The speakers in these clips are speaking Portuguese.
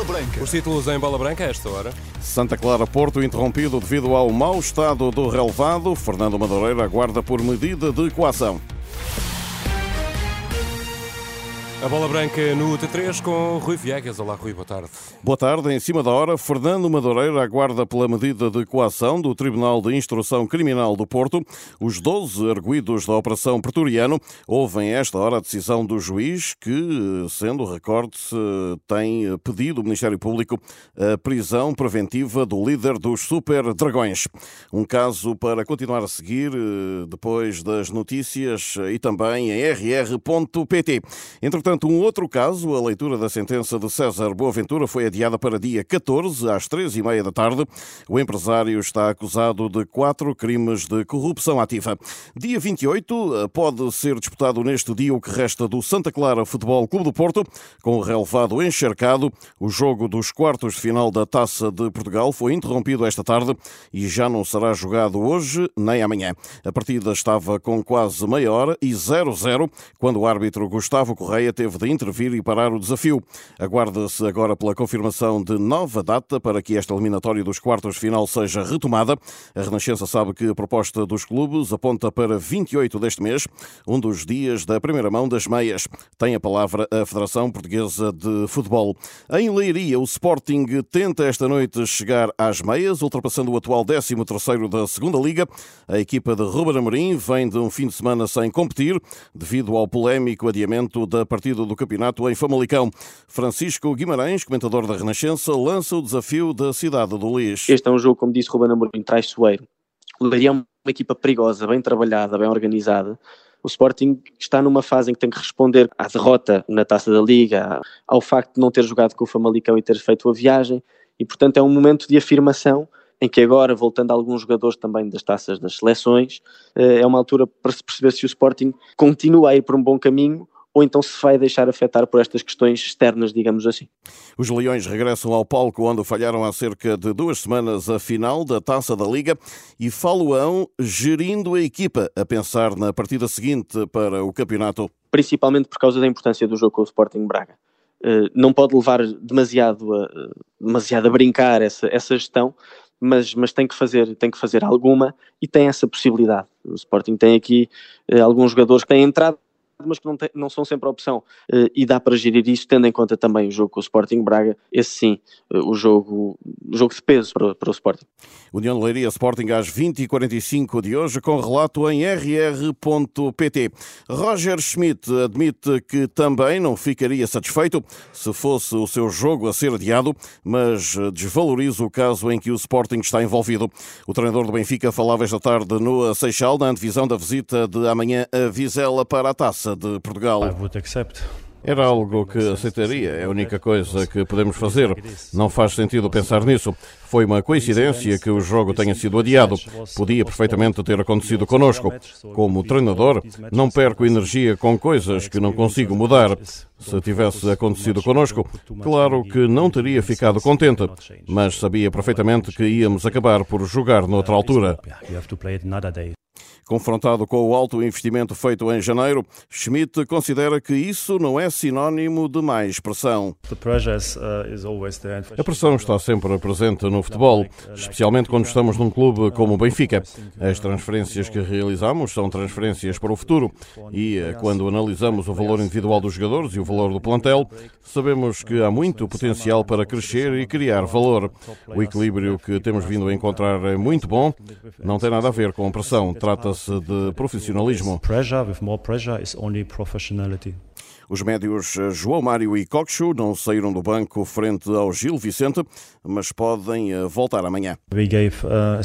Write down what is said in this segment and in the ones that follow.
Bola Branca. Os títulos em bola branca a esta hora. Santa Clara Porto interrompido devido ao mau estado do relevado. Fernando Madureira aguarda por medida de coação. A bola branca no T3 com Rui Viegas. Olá, Rui, boa tarde. Boa tarde. Em cima da hora, Fernando Madureira aguarda pela medida de coação do Tribunal de Instrução Criminal do Porto. Os 12 arguídos da Operação Pretoriano ouvem esta hora a decisão do juiz que, sendo recorde, tem pedido ao Ministério Público a prisão preventiva do líder dos Super Dragões. Um caso para continuar a seguir depois das notícias e também em rr.pt. Entretanto, Entretanto, um outro caso, a leitura da sentença de César Boaventura foi adiada para dia 14, às três e meia da tarde. O empresário está acusado de quatro crimes de corrupção ativa. Dia 28 pode ser disputado neste dia o que resta do Santa Clara Futebol Clube do Porto, com o relevado encharcado. O jogo dos quartos de final da Taça de Portugal foi interrompido esta tarde e já não será jogado hoje nem amanhã. A partida estava com quase meia hora e 0-0 quando o árbitro Gustavo Correia teve de intervir e parar o desafio. Aguarda-se agora pela confirmação de nova data para que esta eliminatória dos quartos final seja retomada. A Renascença sabe que a proposta dos clubes aponta para 28 deste mês, um dos dias da primeira mão das meias. Tem a palavra a Federação Portuguesa de Futebol. Em Leiria, o Sporting tenta esta noite chegar às meias, ultrapassando o atual 13º da Segunda Liga. A equipa de Ruben Amorim vem de um fim de semana sem competir, devido ao polémico adiamento da partida partida do campeonato em Famalicão. Francisco Guimarães, comentador da Renascença, lança o desafio da cidade do Lis. Este é um jogo, como disse Ruben Amorim, traiçoeiro. O Leiria é uma equipa perigosa, bem trabalhada, bem organizada. O Sporting está numa fase em que tem que responder à derrota na Taça da Liga, ao facto de não ter jogado com o Famalicão e ter feito a viagem, e portanto é um momento de afirmação em que agora, voltando a alguns jogadores também das taças das seleções, eh, é uma altura para se perceber se o Sporting continua a ir por um bom caminho ou então se vai deixar afetar por estas questões externas, digamos assim. Os Leões regressam ao palco onde falharam há cerca de duas semanas a final da Taça da Liga e faluão gerindo a equipa a pensar na partida seguinte para o campeonato. Principalmente por causa da importância do jogo com o Sporting Braga. Eh, não pode levar demasiado a, demasiado a brincar essa, essa gestão, mas, mas tem, que fazer, tem que fazer alguma e tem essa possibilidade. O Sporting tem aqui eh, alguns jogadores que têm entrado mas que não, tem, não são sempre opção. Uh, e dá para gerir isso, tendo em conta também o jogo com o Sporting Braga, esse sim, uh, o, jogo, jogo de peso para, para o Sporting. União de Leiria Sporting às 20h45 de hoje, com relato em rr.pt. Roger Schmidt admite que também não ficaria satisfeito se fosse o seu jogo a ser adiado, mas desvaloriza o caso em que o Sporting está envolvido. O treinador do Benfica falava esta tarde no Seixal, na antevisão da visita de amanhã a Vizela para a taça de Portugal. Era algo que aceitaria, é a única coisa que podemos fazer. Não faz sentido pensar nisso. Foi uma coincidência que o jogo tenha sido adiado. Podia perfeitamente ter acontecido conosco. Como treinador, não perco energia com coisas que não consigo mudar. Se tivesse acontecido conosco, claro que não teria ficado contente, mas sabia perfeitamente que íamos acabar por jogar noutra altura. Confrontado com o alto investimento feito em janeiro, Schmidt considera que isso não é sinónimo de mais pressão. A pressão está sempre presente no futebol, especialmente quando estamos num clube como o Benfica. As transferências que realizamos são transferências para o futuro e eh, quando analisamos o valor individual dos jogadores e o valor do plantel, sabemos que há muito potencial para crescer e criar valor. O equilíbrio que temos vindo a encontrar é muito bom, não tem nada a ver com pressão, trata-se de profissionalismo. Os médios eh, João Mário e Coxo não saíram do banco frente ao Gil Vicente, mas podem eh, voltar amanhã. Uh,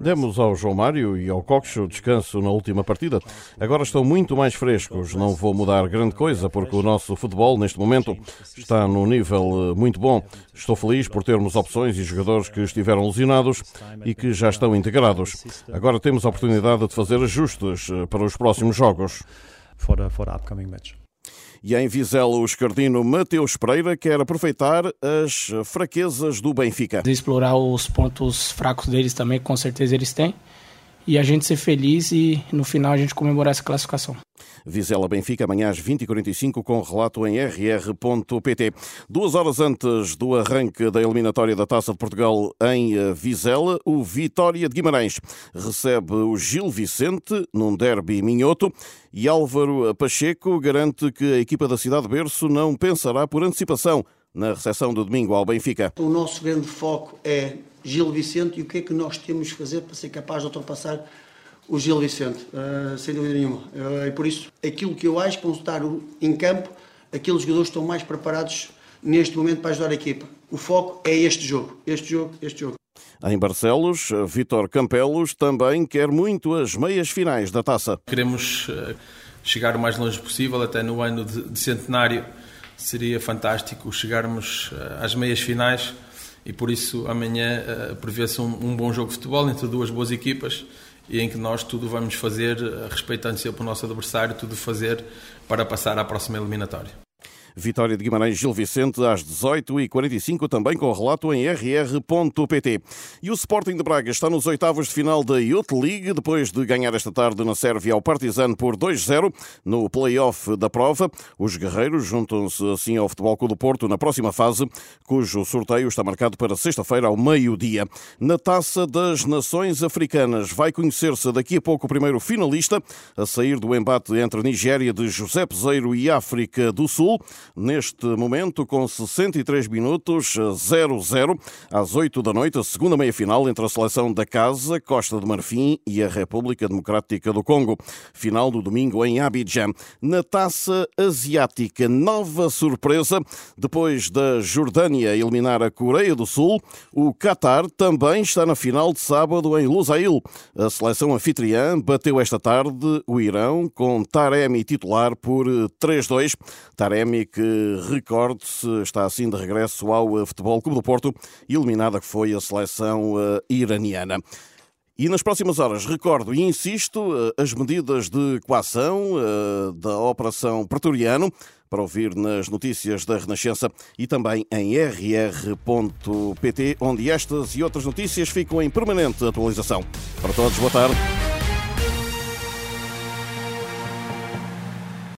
Demos ao João Mário e ao Coxo descanso na última partida. Agora estão muito mais frescos. Não vou mudar grande coisa porque o nosso futebol neste momento está num nível eh, muito bom. Estou feliz por termos opções e jogadores que estiveram lesionados e que já estão integrados. Agora temos a oportunidade de fazer ajustes para os próximos jogos for the, for the upcoming match. E em Vizela, o escardino Mateus Pereira quer aproveitar as fraquezas do Benfica. De explorar os pontos fracos deles também, com certeza eles têm. E a gente ser feliz e no final a gente comemorar essa classificação. Vizela Benfica, amanhã às 20h45, com relato em rr.pt. Duas horas antes do arranque da eliminatória da Taça de Portugal em eh, Vizela, o Vitória de Guimarães recebe o Gil Vicente num derby minhoto e Álvaro Pacheco garante que a equipa da Cidade Berço não pensará por antecipação na recepção do domingo ao Benfica. O nosso grande foco é Gil Vicente e o que é que nós temos de fazer para ser capaz de ultrapassar o Gil Vicente, uh, sem dúvida nenhuma. Uh, e por isso, aquilo que eu acho estar em campo, aqueles jogadores estão mais preparados neste momento para ajudar a equipa. O foco é este jogo, este jogo, este jogo. Em Barcelos, Vítor Campelos também quer muito as meias finais da taça. Queremos uh, chegar o mais longe possível, até no ano de centenário. Seria fantástico chegarmos às meias finais e por isso amanhã prevê-se um, um bom jogo de futebol entre duas boas equipas e em que nós tudo vamos fazer, eh, respeitando sempre o nosso adversário, tudo fazer para passar à próxima eliminatória. Vitória de Guimarães Gil Vicente às 18h45, também com relato em rr.pt. E o Sporting de Braga está nos oitavos de final da Youth League, depois de ganhar esta tarde na Sérvia ao Partizan por 2-0 no play-off da prova. Os guerreiros juntam-se assim ao Futebol Clube do Porto na próxima fase, cujo sorteio está marcado para sexta-feira ao meio-dia. Na Taça das Nações Africanas vai conhecer-se daqui a pouco o primeiro finalista a sair do embate entre a Nigéria de José Peseiro e África do Sul neste momento com 63 minutos 0-0 às 8 da noite, a segunda meia-final entre a seleção da Casa, Costa de Marfim e a República Democrática do Congo. Final do domingo em Abidjan. Na Taça Asiática, nova surpresa, depois da Jordânia eliminar a Coreia do Sul, o Qatar também está na final de sábado em Lusail. A seleção anfitriã bateu esta tarde o Irão com Taremi titular por 3-2. Taremi que, recorde-se, está assim de regresso ao eh, Futebol Clube do Porto, eliminada que foi a seleção uh, iraniana. E nas próximas horas, recordo e insisto, uh, as medidas de coação da Operação Pretoriano, para ouvir nas notícias da Renascença e também em rr.pt, onde estas e outras notícias ficam em permanente atualização. Para todos, boa tarde.